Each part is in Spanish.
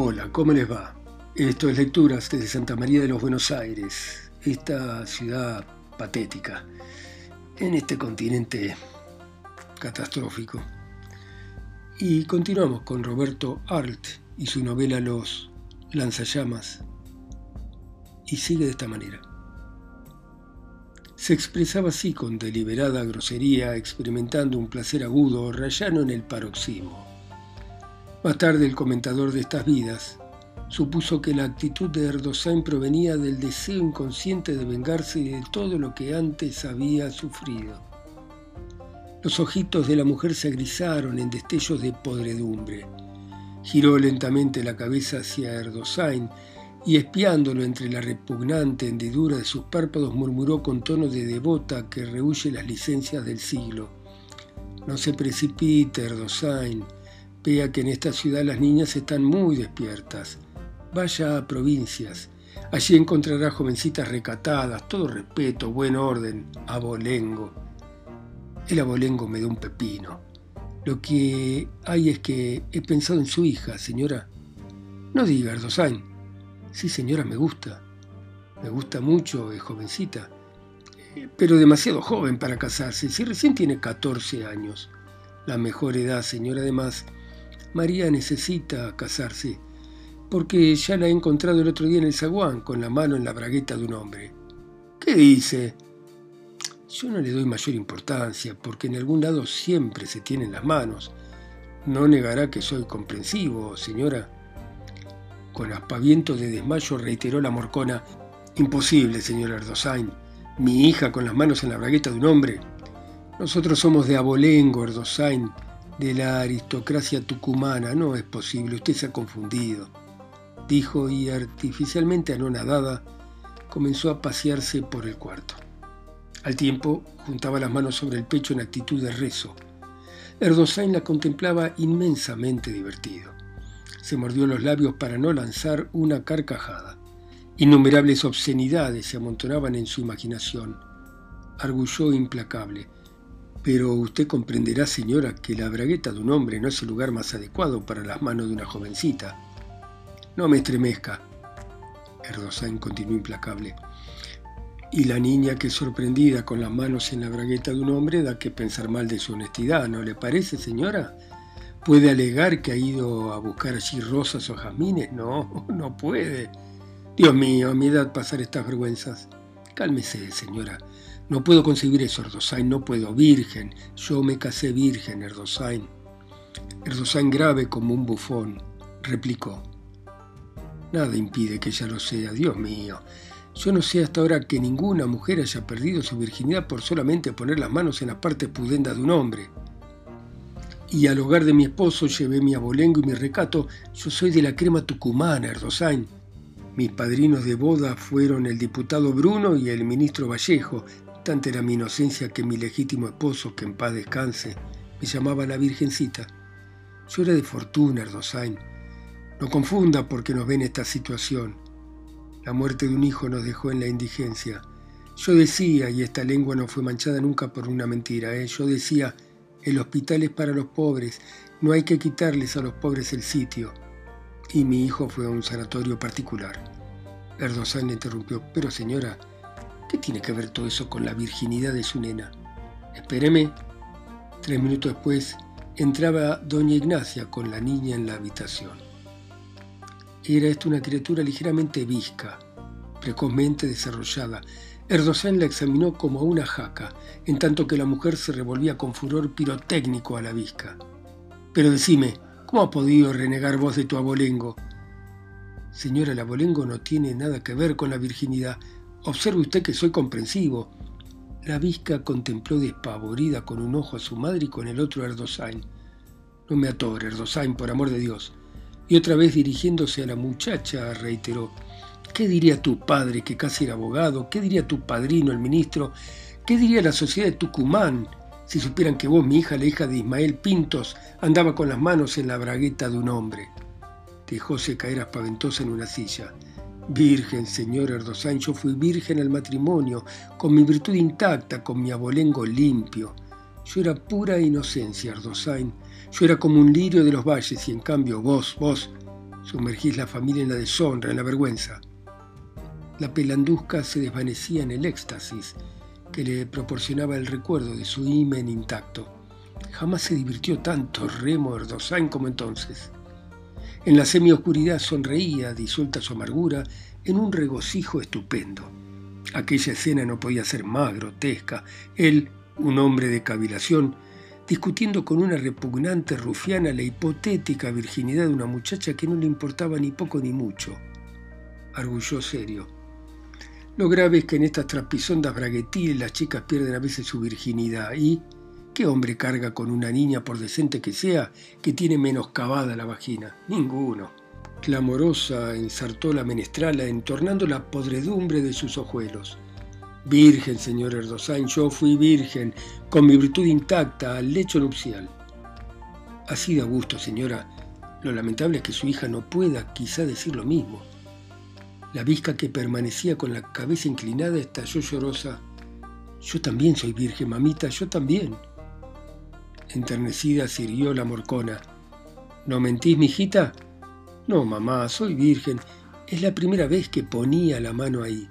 Hola, ¿cómo les va? Esto es Lecturas desde Santa María de los Buenos Aires, esta ciudad patética, en este continente catastrófico. Y continuamos con Roberto Arlt y su novela Los lanzallamas. Y sigue de esta manera. Se expresaba así con deliberada grosería, experimentando un placer agudo, rayano en el paroxismo. Más tarde el comentador de estas vidas supuso que la actitud de Erdosain provenía del deseo inconsciente de vengarse de todo lo que antes había sufrido. Los ojitos de la mujer se agrisaron en destellos de podredumbre. Giró lentamente la cabeza hacia Erdosain y espiándolo entre la repugnante hendidura de sus párpados murmuró con tono de devota que rehuye las licencias del siglo. No se precipite, Erdosain. Vea que en esta ciudad las niñas están muy despiertas. Vaya a provincias. Allí encontrará jovencitas recatadas, todo respeto, buen orden, abolengo. El abolengo me da un pepino. Lo que hay es que he pensado en su hija, señora. No diga, Erdosain. Sí, señora, me gusta. Me gusta mucho, es jovencita. Pero demasiado joven para casarse, si recién tiene 14 años. La mejor edad, señora, además María necesita casarse, porque ya la he encontrado el otro día en el zaguán con la mano en la bragueta de un hombre. ¿Qué dice? Yo no le doy mayor importancia, porque en algún lado siempre se tienen las manos. No negará que soy comprensivo, señora. Con aspaviento de desmayo reiteró la morcona. Imposible, señora Erdosain. Mi hija con las manos en la bragueta de un hombre. Nosotros somos de abolengo, Erdosain de la aristocracia tucumana. No es posible, usted se ha confundido. Dijo y artificialmente anonadada comenzó a pasearse por el cuarto. Al tiempo juntaba las manos sobre el pecho en actitud de rezo. Erdosain la contemplaba inmensamente divertido. Se mordió los labios para no lanzar una carcajada. Innumerables obscenidades se amontonaban en su imaginación. Argulló implacable. Pero usted comprenderá, señora, que la bragueta de un hombre no es el lugar más adecuado para las manos de una jovencita. No me estremezca. Erdosain continuó implacable. Y la niña que sorprendida con las manos en la bragueta de un hombre da que pensar mal de su honestidad, ¿no le parece, señora? ¿Puede alegar que ha ido a buscar allí rosas o jazmines? No, no puede. Dios mío, a mi edad pasar estas vergüenzas. Cálmese, señora. No puedo concebir eso, Erdosain, no puedo. Virgen, yo me casé virgen, Erdosain. Erdosain grave como un bufón, replicó. Nada impide que ella lo sea, Dios mío. Yo no sé hasta ahora que ninguna mujer haya perdido su virginidad por solamente poner las manos en la parte pudenda de un hombre. Y al hogar de mi esposo llevé mi abolengo y mi recato. Yo soy de la crema tucumana, Erdosain. Mis padrinos de boda fueron el diputado Bruno y el ministro Vallejo, Era mi inocencia que mi legítimo esposo, que en paz descanse, me llamaba la Virgencita. Yo era de fortuna, Erdosain. No confunda porque nos ve en esta situación. La muerte de un hijo nos dejó en la indigencia. Yo decía, y esta lengua no fue manchada nunca por una mentira, ¿eh? yo decía, el hospital es para los pobres, no hay que quitarles a los pobres el sitio. Y mi hijo fue a un sanatorio particular. Erdosain interrumpió, pero señora, ¿Qué tiene que ver todo eso con la virginidad de su nena? Espéreme. Tres minutos después entraba doña Ignacia con la niña en la habitación. Era esta una criatura ligeramente visca, precozmente desarrollada. Erdosain la examinó como a una jaca, en tanto que la mujer se revolvía con furor pirotécnico a la visca. Pero decime, ¿cómo ha podido renegar vos de tu abolengo? Señora, el abolengo no tiene nada que ver con la virginidad. Observe usted que soy comprensivo. La visca contempló despavorida con un ojo a su madre y con el otro a Erdosain. No me atore, Erdosain, por amor de Dios. Y otra vez dirigiéndose a la muchacha, reiteró, ¿qué diría tu padre que casi era abogado? ¿Qué diría tu padrino, el ministro? ¿Qué diría la sociedad de Tucumán si supieran que vos, mi hija, la hija de Ismael Pintos, andaba con las manos en la bragueta de un hombre? Dejóse caer aspaventosa en una silla. Virgen, señor Erdosain, yo fui virgen al matrimonio, con mi virtud intacta, con mi abolengo limpio. Yo era pura inocencia, Erdosain. Yo era como un lirio de los valles y en cambio vos, vos, Sumergís la familia en la deshonra, en la vergüenza. La pelanduzca se desvanecía en el éxtasis que le proporcionaba el recuerdo de su himen intacto. Jamás se divirtió tanto Remo Erdosain como entonces. En la semioscuridad sonreía, disuelta su amargura, en un regocijo estupendo. Aquella escena no podía ser más grotesca. Él, un hombre de cavilación, discutiendo con una repugnante rufiana la hipotética virginidad de una muchacha que no le importaba ni poco ni mucho. Arguyó serio. Lo grave es que en estas trapisondas braguetiles las chicas pierden a veces su virginidad y... ¿Qué hombre carga con una niña, por decente que sea, que tiene menoscabada la vagina? Ninguno. Clamorosa ensartó la menestrala, entornando la podredumbre de sus ojuelos. Virgen, señor Erdosain, yo fui virgen, con mi virtud intacta, al lecho nupcial. Así da gusto, señora. Lo lamentable es que su hija no pueda quizá decir lo mismo. La visca que permanecía con la cabeza inclinada estalló llorosa. Yo también soy virgen, mamita, yo también. Enternecida sirvió la morcona. ¿No mentís, mijita? No, mamá, soy virgen. Es la primera vez que ponía la mano ahí.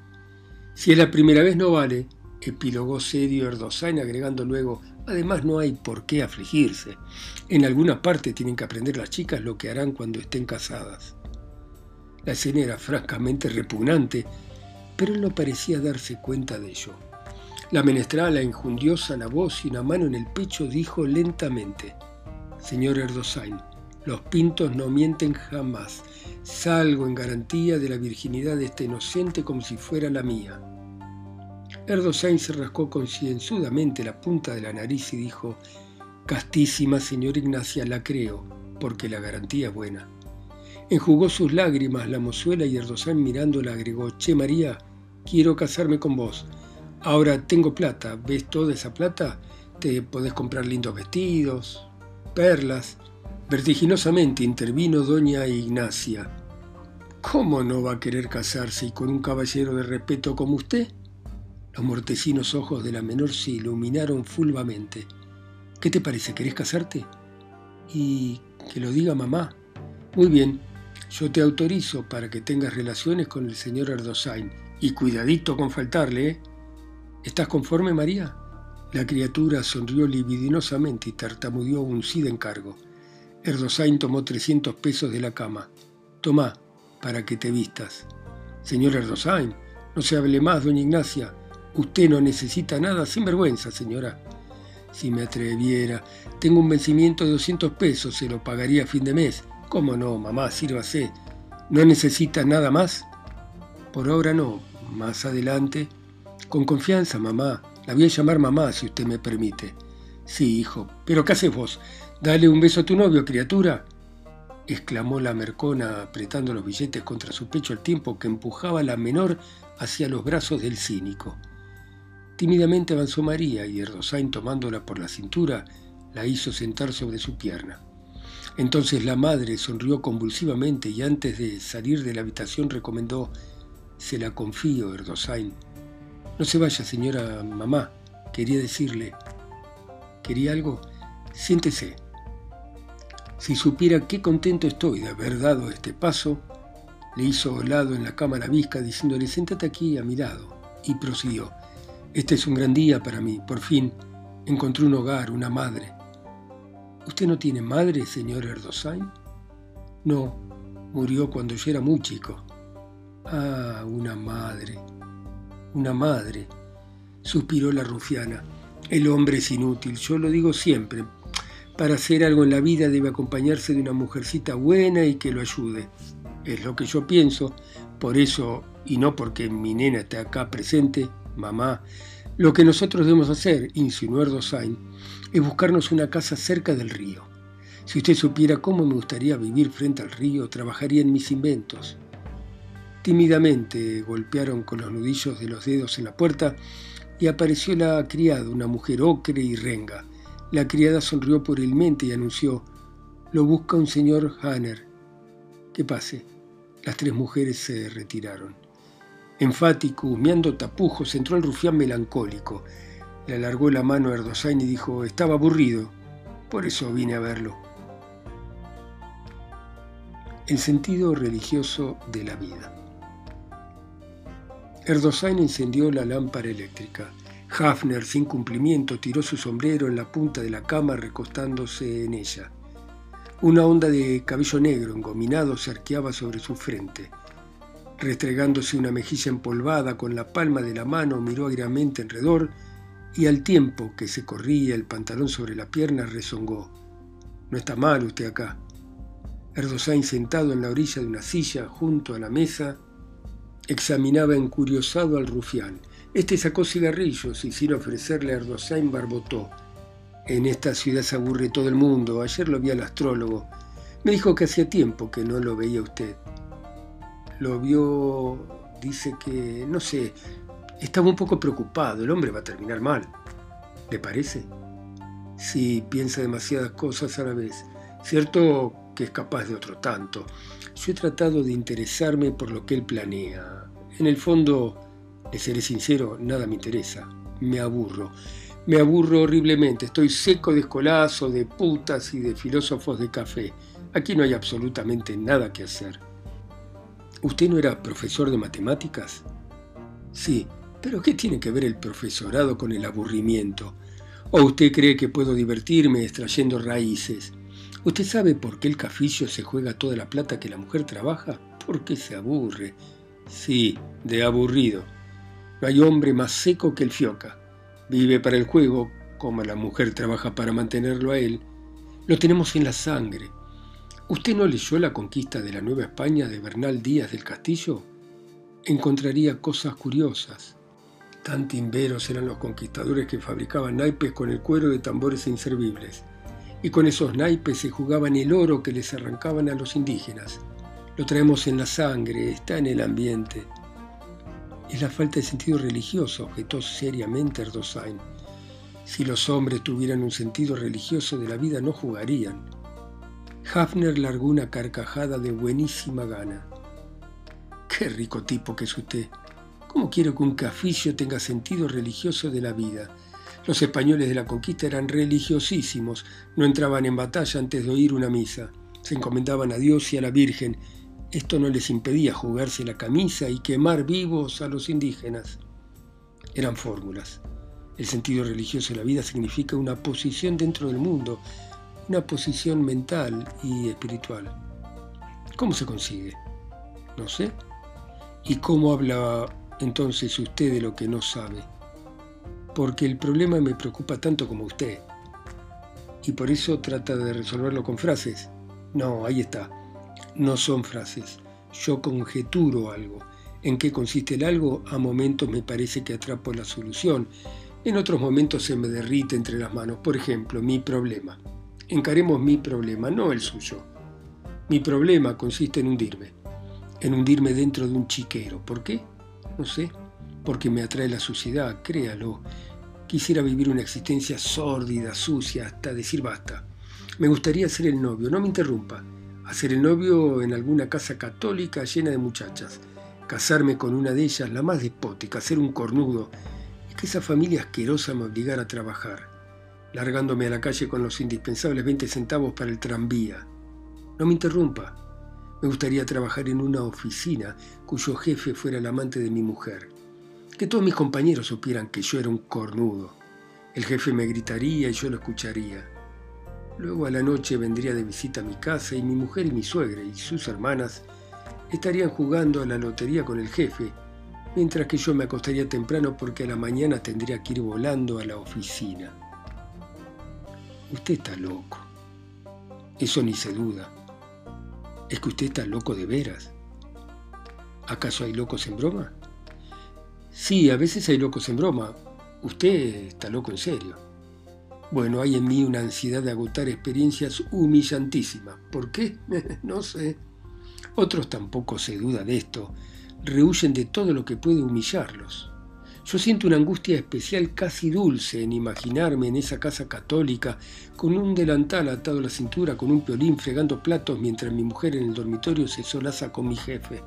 Si es la primera vez no vale, epilogó serio Erdosain agregando luego, además no hay por qué afligirse. En alguna parte tienen que aprender las chicas lo que harán cuando estén casadas. La escena era francamente repugnante, pero él no parecía darse cuenta de ello. La menestrala, enjundiosa la voz y una mano en el pecho, dijo lentamente, Señor Erdosain, los pintos no mienten jamás. Salgo en garantía de la virginidad de este inocente como si fuera la mía. Erdosain se rascó concienzudamente la punta de la nariz y dijo, Castísima señor Ignacia, la creo, porque la garantía es buena. Enjugó sus lágrimas la mozuela y Erdosain mirándola agregó, Che María, quiero casarme con vos Ahora tengo plata, ¿ves toda esa plata? Te podés comprar lindos vestidos, perlas. Vertiginosamente intervino doña Ignacia. ¿Cómo no va a querer casarse y con un caballero de respeto como usted? Los mortecinos ojos de la menor se iluminaron fulvamente. ¿Qué te parece? ¿Querés casarte? Y que lo diga mamá. Muy bien, yo te autorizo para que tengas relaciones con el señor Erdosain. Y cuidadito con faltarle, ¿eh? ¿Estás conforme, María? La criatura sonrió libidinosamente y tartamudeó un sí de encargo. Erdosain tomó 300 pesos de la cama. Tomá, para que te vistas. Señor Erdosain, no se hable más, doña Ignacia. Usted no necesita nada sin vergüenza, señora. Si me atreviera, tengo un vencimiento de 200 pesos, se lo pagaría a fin de mes. ¿Cómo no, mamá? Sírvase. ¿No necesita nada más? Por ahora no. Más adelante con confianza, mamá. La voy a llamar mamá, si usted me permite. Sí, hijo. ¿Pero qué haces vos? Dale un beso a tu novio, criatura. exclamó la mercona apretando los billetes contra su pecho al tiempo que empujaba a la menor hacia los brazos del cínico. Tímidamente avanzó María y Erdosain tomándola por la cintura la hizo sentar sobre su pierna. Entonces la madre sonrió convulsivamente y antes de salir de la habitación recomendó Se la confío, Erdosain. No se vaya, señora mamá. Quería decirle. ¿Quería algo? Siéntese. Si supiera qué contento estoy de haber dado este paso, le hizo lado en la cama la visca diciéndole, siéntate aquí a mi lado. Y prosiguió. Este es un gran día para mí. Por fin encontré un hogar, una madre. ¿Usted no tiene madre, señor Erdosain? No, murió cuando yo era muy chico. Ah, una madre una madre, suspiró la rufiana. El hombre es inútil, yo lo digo siempre. Para hacer algo en la vida debe acompañarse de una mujercita buena y que lo ayude. Es lo que yo pienso, por eso, y no porque mi nena esté acá presente, mamá, lo que nosotros debemos hacer, insinuó Erdosain, es buscarnos una casa cerca del río. Si usted supiera cómo me gustaría vivir frente al río, trabajaría en mis inventos. Tímidamente golpearon con los nudillos de los dedos en la puerta y apareció la criada, una mujer ocre y renga. La criada sonrió puerilmente y anunció, lo busca un señor Hanner. Que pase. Las tres mujeres se retiraron. Enfático, humeando tapujos, entró el rufián melancólico. Le alargó la mano a Erdosain y dijo, estaba aburrido, por eso vine a verlo. El sentido religioso de la vida. Erdosain encendió la lámpara eléctrica. Hafner, sin cumplimiento, tiró su sombrero en la punta de la cama recostándose en ella. Una onda de cabello negro engominado se arqueaba sobre su frente. Restregándose una mejilla empolvada con la palma de la mano, miró agriamente alrededor y al tiempo que se corría el pantalón sobre la pierna rezongó. No está mal usted acá. Erdosain, sentado en la orilla de una silla junto a la mesa, examinaba encuriosado al rufián. Este sacó cigarrillos y sin ofrecerle a Erdosain barbotó. En esta ciudad se aburre todo el mundo. Ayer lo vi al astrólogo. Me dijo que hacía tiempo que no lo veía usted. Lo vio, dice que, no sé, estaba un poco preocupado. El hombre va a terminar mal. ¿Le parece? Sí, piensa demasiadas cosas a la vez. Cierto que es capaz de otro tanto. Yo he tratado de interesarme por lo que él planea. En el fondo, le seré sincero, nada me interesa. Me aburro. Me aburro horriblemente. Estoy seco de escolazo, de putas y de filósofos de café. Aquí no hay absolutamente nada que hacer. ¿Usted no era profesor de matemáticas? Sí, pero ¿qué tiene que ver el profesorado con el aburrimiento? ¿O usted cree que puedo divertirme extrayendo raíces? ¿Usted sabe por qué el cafillo se juega toda la plata que la mujer trabaja? Porque se aburre. Sí, de aburrido. No hay hombre más seco que el fioca. Vive para el juego, como la mujer trabaja para mantenerlo a él. Lo tenemos en la sangre. ¿Usted no leyó La conquista de la Nueva España de Bernal Díaz del Castillo? Encontraría cosas curiosas. Tan timberos eran los conquistadores que fabricaban naipes con el cuero de tambores inservibles. Y con esos naipes se jugaban el oro que les arrancaban a los indígenas. Lo traemos en la sangre, está en el ambiente. Es la falta de sentido religioso, objetó seriamente Erdosain. Si los hombres tuvieran un sentido religioso de la vida no jugarían. Hafner largó una carcajada de buenísima gana. Qué rico tipo que es usted. ¿Cómo quiero que un cafillo tenga sentido religioso de la vida? Los españoles de la conquista eran religiosísimos, no entraban en batalla antes de oír una misa, se encomendaban a Dios y a la Virgen. Esto no les impedía jugarse la camisa y quemar vivos a los indígenas. Eran fórmulas. El sentido religioso de la vida significa una posición dentro del mundo, una posición mental y espiritual. ¿Cómo se consigue? No sé. ¿Y cómo habla entonces usted de lo que no sabe? Porque el problema me preocupa tanto como usted. Y por eso trata de resolverlo con frases. No, ahí está. No son frases. Yo conjeturo algo. ¿En qué consiste el algo? A momentos me parece que atrapo la solución. En otros momentos se me derrite entre las manos. Por ejemplo, mi problema. Encaremos mi problema, no el suyo. Mi problema consiste en hundirme, en hundirme dentro de un chiquero. ¿Por qué? No sé. Porque me atrae la suciedad, créalo. Quisiera vivir una existencia sórdida, sucia, hasta decir basta. Me gustaría ser el novio, no me interrumpa. Hacer el novio en alguna casa católica llena de muchachas. Casarme con una de ellas, la más despótica, ser un cornudo. Y que esa familia asquerosa me obligara a trabajar largándome a la calle con los indispensables 20 centavos para el tranvía. No me interrumpa. Me gustaría trabajar en una oficina cuyo jefe fuera el amante de mi mujer. Que todos mis compañeros supieran que yo era un cornudo. El jefe me gritaría y yo lo escucharía. Luego a la noche vendría de visita a mi casa y mi mujer y mi suegra y sus hermanas estarían jugando a la lotería con el jefe, mientras que yo me acostaría temprano porque a la mañana tendría que ir volando a la oficina. Usted está loco. Eso ni se duda. Es que usted está loco de veras. ¿Acaso hay locos en broma? Sí, a veces hay locos en broma. Usted está loco en serio. Bueno, hay en mí una ansiedad de agotar experiencias humillantísimas. ¿Por qué? no sé. Otros tampoco se duda de esto. Rehuyen de todo lo que puede humillarlos. Yo siento una angustia especial casi dulce en imaginarme en esa casa católica, con un delantal atado a la cintura, con un piolín fregando platos mientras mi mujer en el dormitorio se solaza con mi jefe.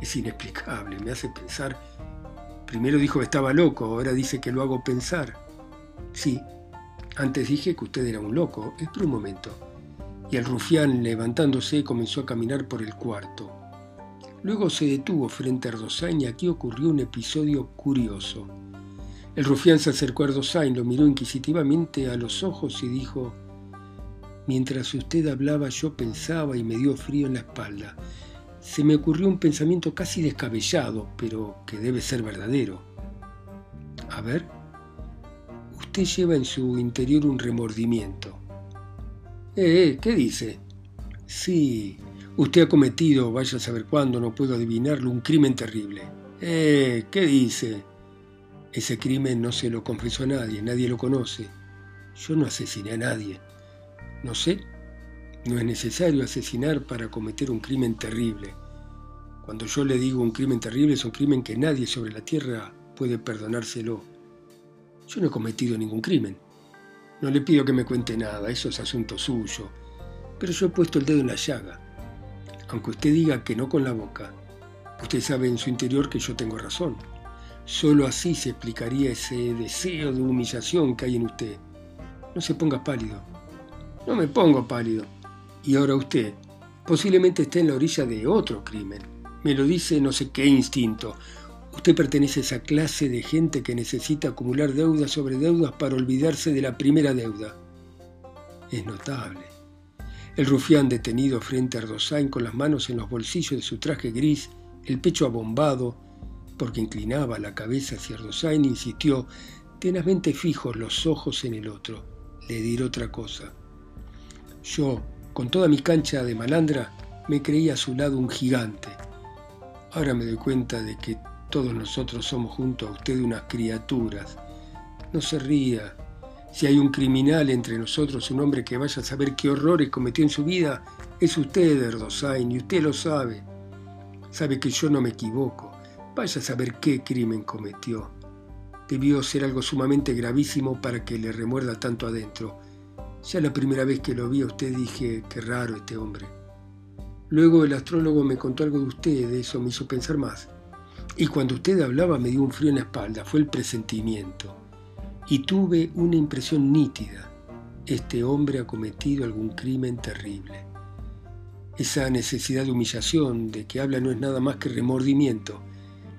Es inexplicable, me hace pensar. Primero dijo que estaba loco, ahora dice que lo hago pensar. Sí, antes dije que usted era un loco, es por un momento. y el rufián, levantándose, comenzó a caminar por el cuarto. Luego se detuvo frente a Erdosain y aquí ocurrió un episodio curioso. El rufián se acercó a Erdosain, lo miró inquisitivamente a los ojos y dijo, Mientras usted hablaba yo pensaba y me dio frío en la espalda. Se me ocurrió un pensamiento casi descabellado, pero que debe ser verdadero. A ver, usted lleva en su interior un remordimiento. Eh, ¿qué dice? Sí, usted ha cometido, vaya a saber cuándo, no puedo adivinarlo, un crimen terrible. Eh, ¿qué dice? Ese crimen no se lo confesó a nadie, nadie lo conoce. Yo no asesiné a nadie. No sé, no es necesario asesinar para cometer un crimen terrible. Cuando yo le digo un crimen terrible es un crimen que nadie sobre la tierra puede perdonárselo. Yo no he cometido ningún crimen. No le pido que me cuente nada, eso es asunto suyo. Pero yo he puesto el dedo en la llaga. Aunque usted diga que no con la boca, usted sabe en su interior que yo tengo razón. Solo así se explicaría ese deseo de humillación que hay en usted. No se ponga pálido. No me pongo pálido. Y ahora usted posiblemente esté en la orilla de otro crimen. Me lo dice no sé qué instinto. Usted pertenece a esa clase de gente que necesita acumular deudas sobre deudas para olvidarse de la primera deuda. Es notable. El rufián detenido frente a Ardosain con las manos en los bolsillos de su traje gris, el pecho abombado, porque inclinaba la cabeza hacia Ardosain, insistió, tenazmente fijos los ojos en el otro. Le diré otra cosa. Yo, con toda mi cancha de malandra, me creía a su lado un gigante. Ahora me doy cuenta de que todos nosotros somos junto a usted unas criaturas. No se ría. Si hay un criminal entre nosotros, un hombre que vaya a saber qué horrores cometió en su vida, es usted, Erdosain, y usted lo sabe. Sabe que yo no me equivoco. Vaya a saber qué crimen cometió. Debió ser algo sumamente gravísimo para que le remuerda tanto adentro ya la primera vez que lo vi a usted dije, qué raro este hombre. Luego el astrólogo me contó algo de usted, eso me hizo pensar más. Y cuando usted hablaba me dio un frío en la espalda, fue el presentimiento. Y tuve una impresión nítida. Este hombre ha cometido algún crimen terrible. Esa necesidad de humillación de que habla no es nada más que remordimiento,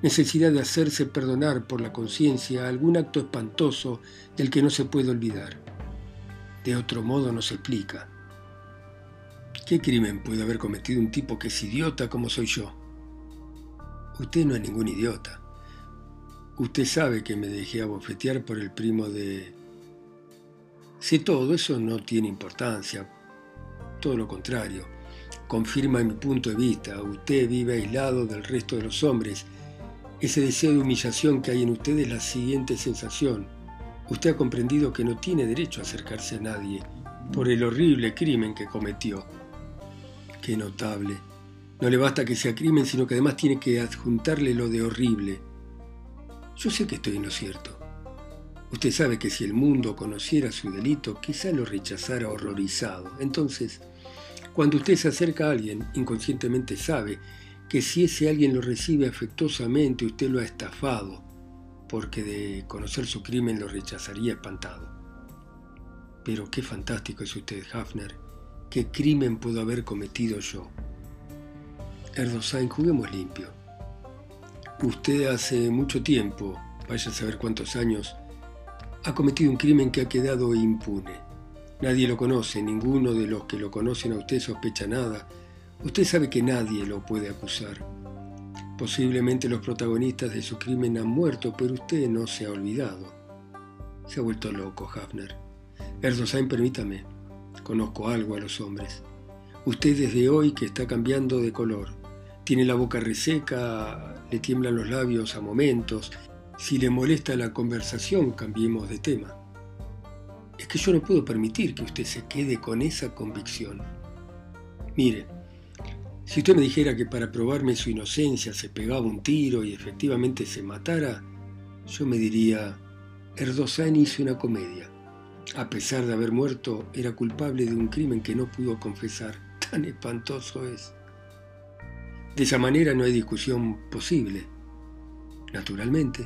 necesidad de hacerse perdonar por la conciencia algún acto espantoso del que no se puede olvidar. De otro modo no se explica. ¿Qué crimen puede haber cometido un tipo que es idiota como soy yo? Usted no es ningún idiota. Usted sabe que me dejé abofetear por el primo de... Sé todo, eso no tiene importancia. Todo lo contrario. Confirma mi punto de vista. Usted vive aislado del resto de los hombres. Ese deseo de humillación que hay en usted es la siguiente sensación usted ha comprendido que no tiene derecho a acercarse a nadie por el horrible crimen que cometió. Qué notable. No le basta que sea crimen, sino que además tiene que adjuntarle lo de horrible. Yo sé que estoy en lo cierto. Usted sabe que si el mundo conociera su delito, quizá lo rechazara horrorizado. Entonces, cuando usted se acerca a alguien, inconscientemente sabe que si ese alguien lo recibe afectuosamente, usted lo ha estafado, porque de conocer su crimen lo rechazaría espantado. Pero qué fantástico es usted, Hafner. ¿Qué crimen puedo haber cometido yo? Erdosain, juguemos limpio. Usted hace mucho tiempo, vaya a saber cuántos años, ha cometido un crimen que ha quedado impune. Nadie lo conoce, ninguno de los que lo conocen a usted sospecha nada. Usted sabe que nadie lo puede acusar. Posiblemente los protagonistas de su crimen han muerto, pero usted no se ha olvidado. Se ha vuelto loco, Hafner. Erdosain, permítame. Conozco algo a los hombres. Usted desde hoy que está cambiando de color. Tiene la boca reseca, le tiemblan los labios a momentos. Si le molesta la conversación, cambiemos de tema. Es que yo no puedo permitir que usted se quede con esa convicción. Mire, si usted me dijera que para probarme su inocencia se pegaba un tiro y efectivamente se matara, yo me diría, Erdogan hizo una comedia. A pesar de haber muerto, era culpable de un crimen que no pudo confesar. Tan espantoso es. De esa manera no hay discusión posible. Naturalmente.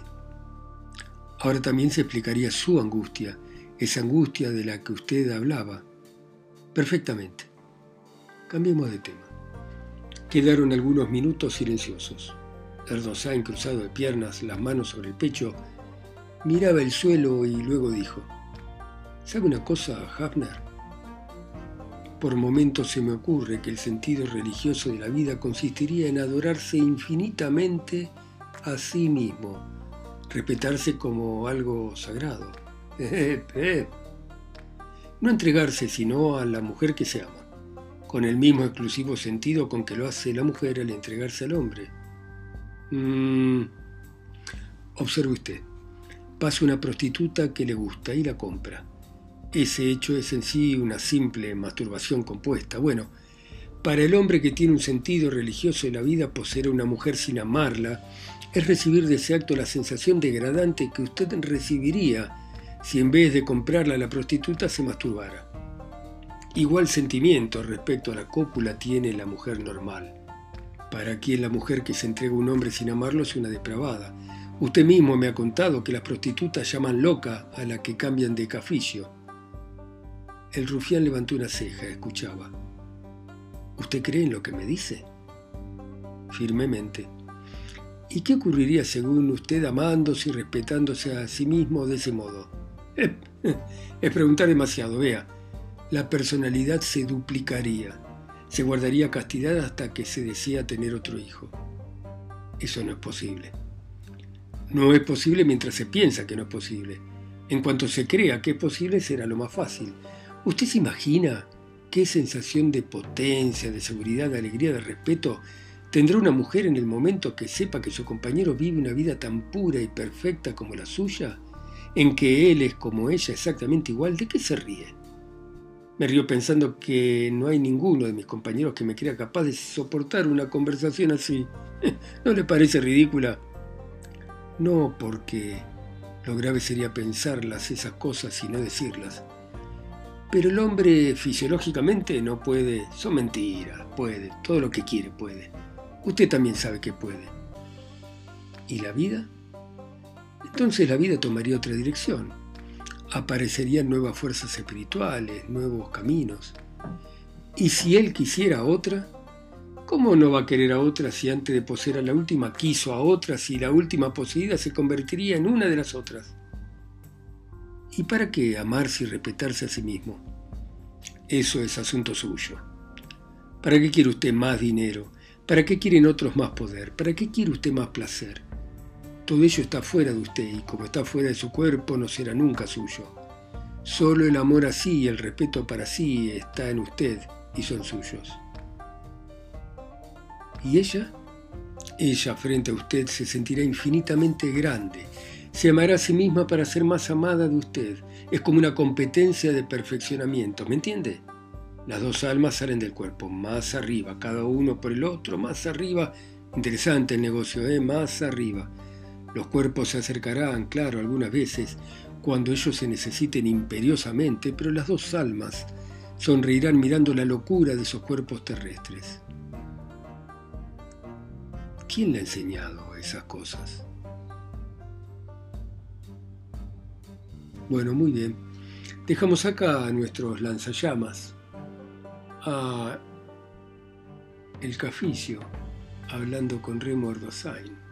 Ahora también se explicaría su angustia, esa angustia de la que usted hablaba. Perfectamente. Cambiemos de tema. Quedaron algunos minutos silenciosos. Erdosain, cruzado de piernas, las manos sobre el pecho, miraba el suelo y luego dijo, ¿Sabe una cosa, Hafner? Por momentos se me ocurre que el sentido religioso de la vida consistiría en adorarse infinitamente a sí mismo, respetarse como algo sagrado. No entregarse sino a la mujer que se ama, con el mismo exclusivo sentido con que lo hace la mujer al entregarse al hombre. Mm. Observe usted, pasa una prostituta que le gusta y la compra. Ese hecho es en sí una simple masturbación compuesta. Bueno, para el hombre que tiene un sentido religioso de la vida, poseer a una mujer sin amarla es recibir de ese acto la sensación degradante que usted recibiría si en vez de comprarla a la prostituta se masturbara. Igual sentimiento respecto a la cópula tiene la mujer normal. Para quien la mujer que se entrega a un hombre sin amarlo es una depravada. Usted mismo me ha contado que las prostitutas llaman loca a la que cambian de cafillo. El rufián levantó una ceja, escuchaba. ¿Usted cree en lo que me dice? Firmemente. ¿Y qué ocurriría según usted amándose y respetándose a sí mismo de ese modo? Es preguntar demasiado, vea. La personalidad se duplicaría, se guardaría castidad hasta que se desea tener otro hijo. Eso no es posible. No es posible mientras se piensa que no es posible. En cuanto se crea que es posible, será lo más fácil. ¿Usted se imagina qué sensación de potencia, de seguridad, de alegría, de respeto tendrá una mujer en el momento que sepa que su compañero vive una vida tan pura y perfecta como la suya? ¿En que él es como ella exactamente igual? ¿De qué se ríe? Me río pensando que no hay ninguno de mis compañeros que me crea capaz de soportar una conversación así. ¿No le parece ridícula? No, porque lo grave sería pensarlas esas cosas y no decirlas. Pero el hombre fisiológicamente no puede, son mentiras, puede, todo lo que quiere puede. Usted también sabe que puede. ¿Y la vida? Entonces la vida tomaría otra dirección. Aparecerían nuevas fuerzas espirituales, nuevos caminos. Y si él quisiera otra, ¿cómo no va a querer a otra si antes de poseer a la última quiso a otra si la última poseída se convertiría en una de las otras? ¿Y para qué amarse y respetarse a sí mismo? Eso es asunto suyo. ¿Para qué quiere usted más dinero? ¿Para qué quieren otros más poder? ¿Para qué quiere usted más placer? Todo ello está fuera de usted y como está fuera de su cuerpo no será nunca suyo. Solo el amor a sí y el respeto para sí está en usted y son suyos. ¿Y ella? Ella frente a usted se sentirá infinitamente grande se amará a sí misma para ser más amada de usted. Es como una competencia de perfeccionamiento, ¿me entiende? Las dos almas salen del cuerpo, más arriba, cada uno por el otro, más arriba. Interesante el negocio, ¿eh? Más arriba. Los cuerpos se acercarán, claro, algunas veces, cuando ellos se necesiten imperiosamente, pero las dos almas sonreirán mirando la locura de esos cuerpos terrestres. ¿Quién le ha enseñado esas cosas? Bueno, muy bien. Dejamos acá a nuestros lanzallamas, a el Caficio, hablando con Remo Erdosain.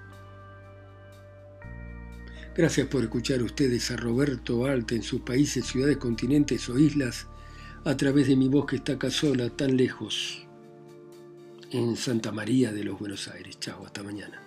Gracias por escuchar ustedes a Roberto Alta en sus países, ciudades, continentes o islas a través de mi voz que está acá sola, tan lejos, en Santa María de los Buenos Aires. Chao, hasta mañana.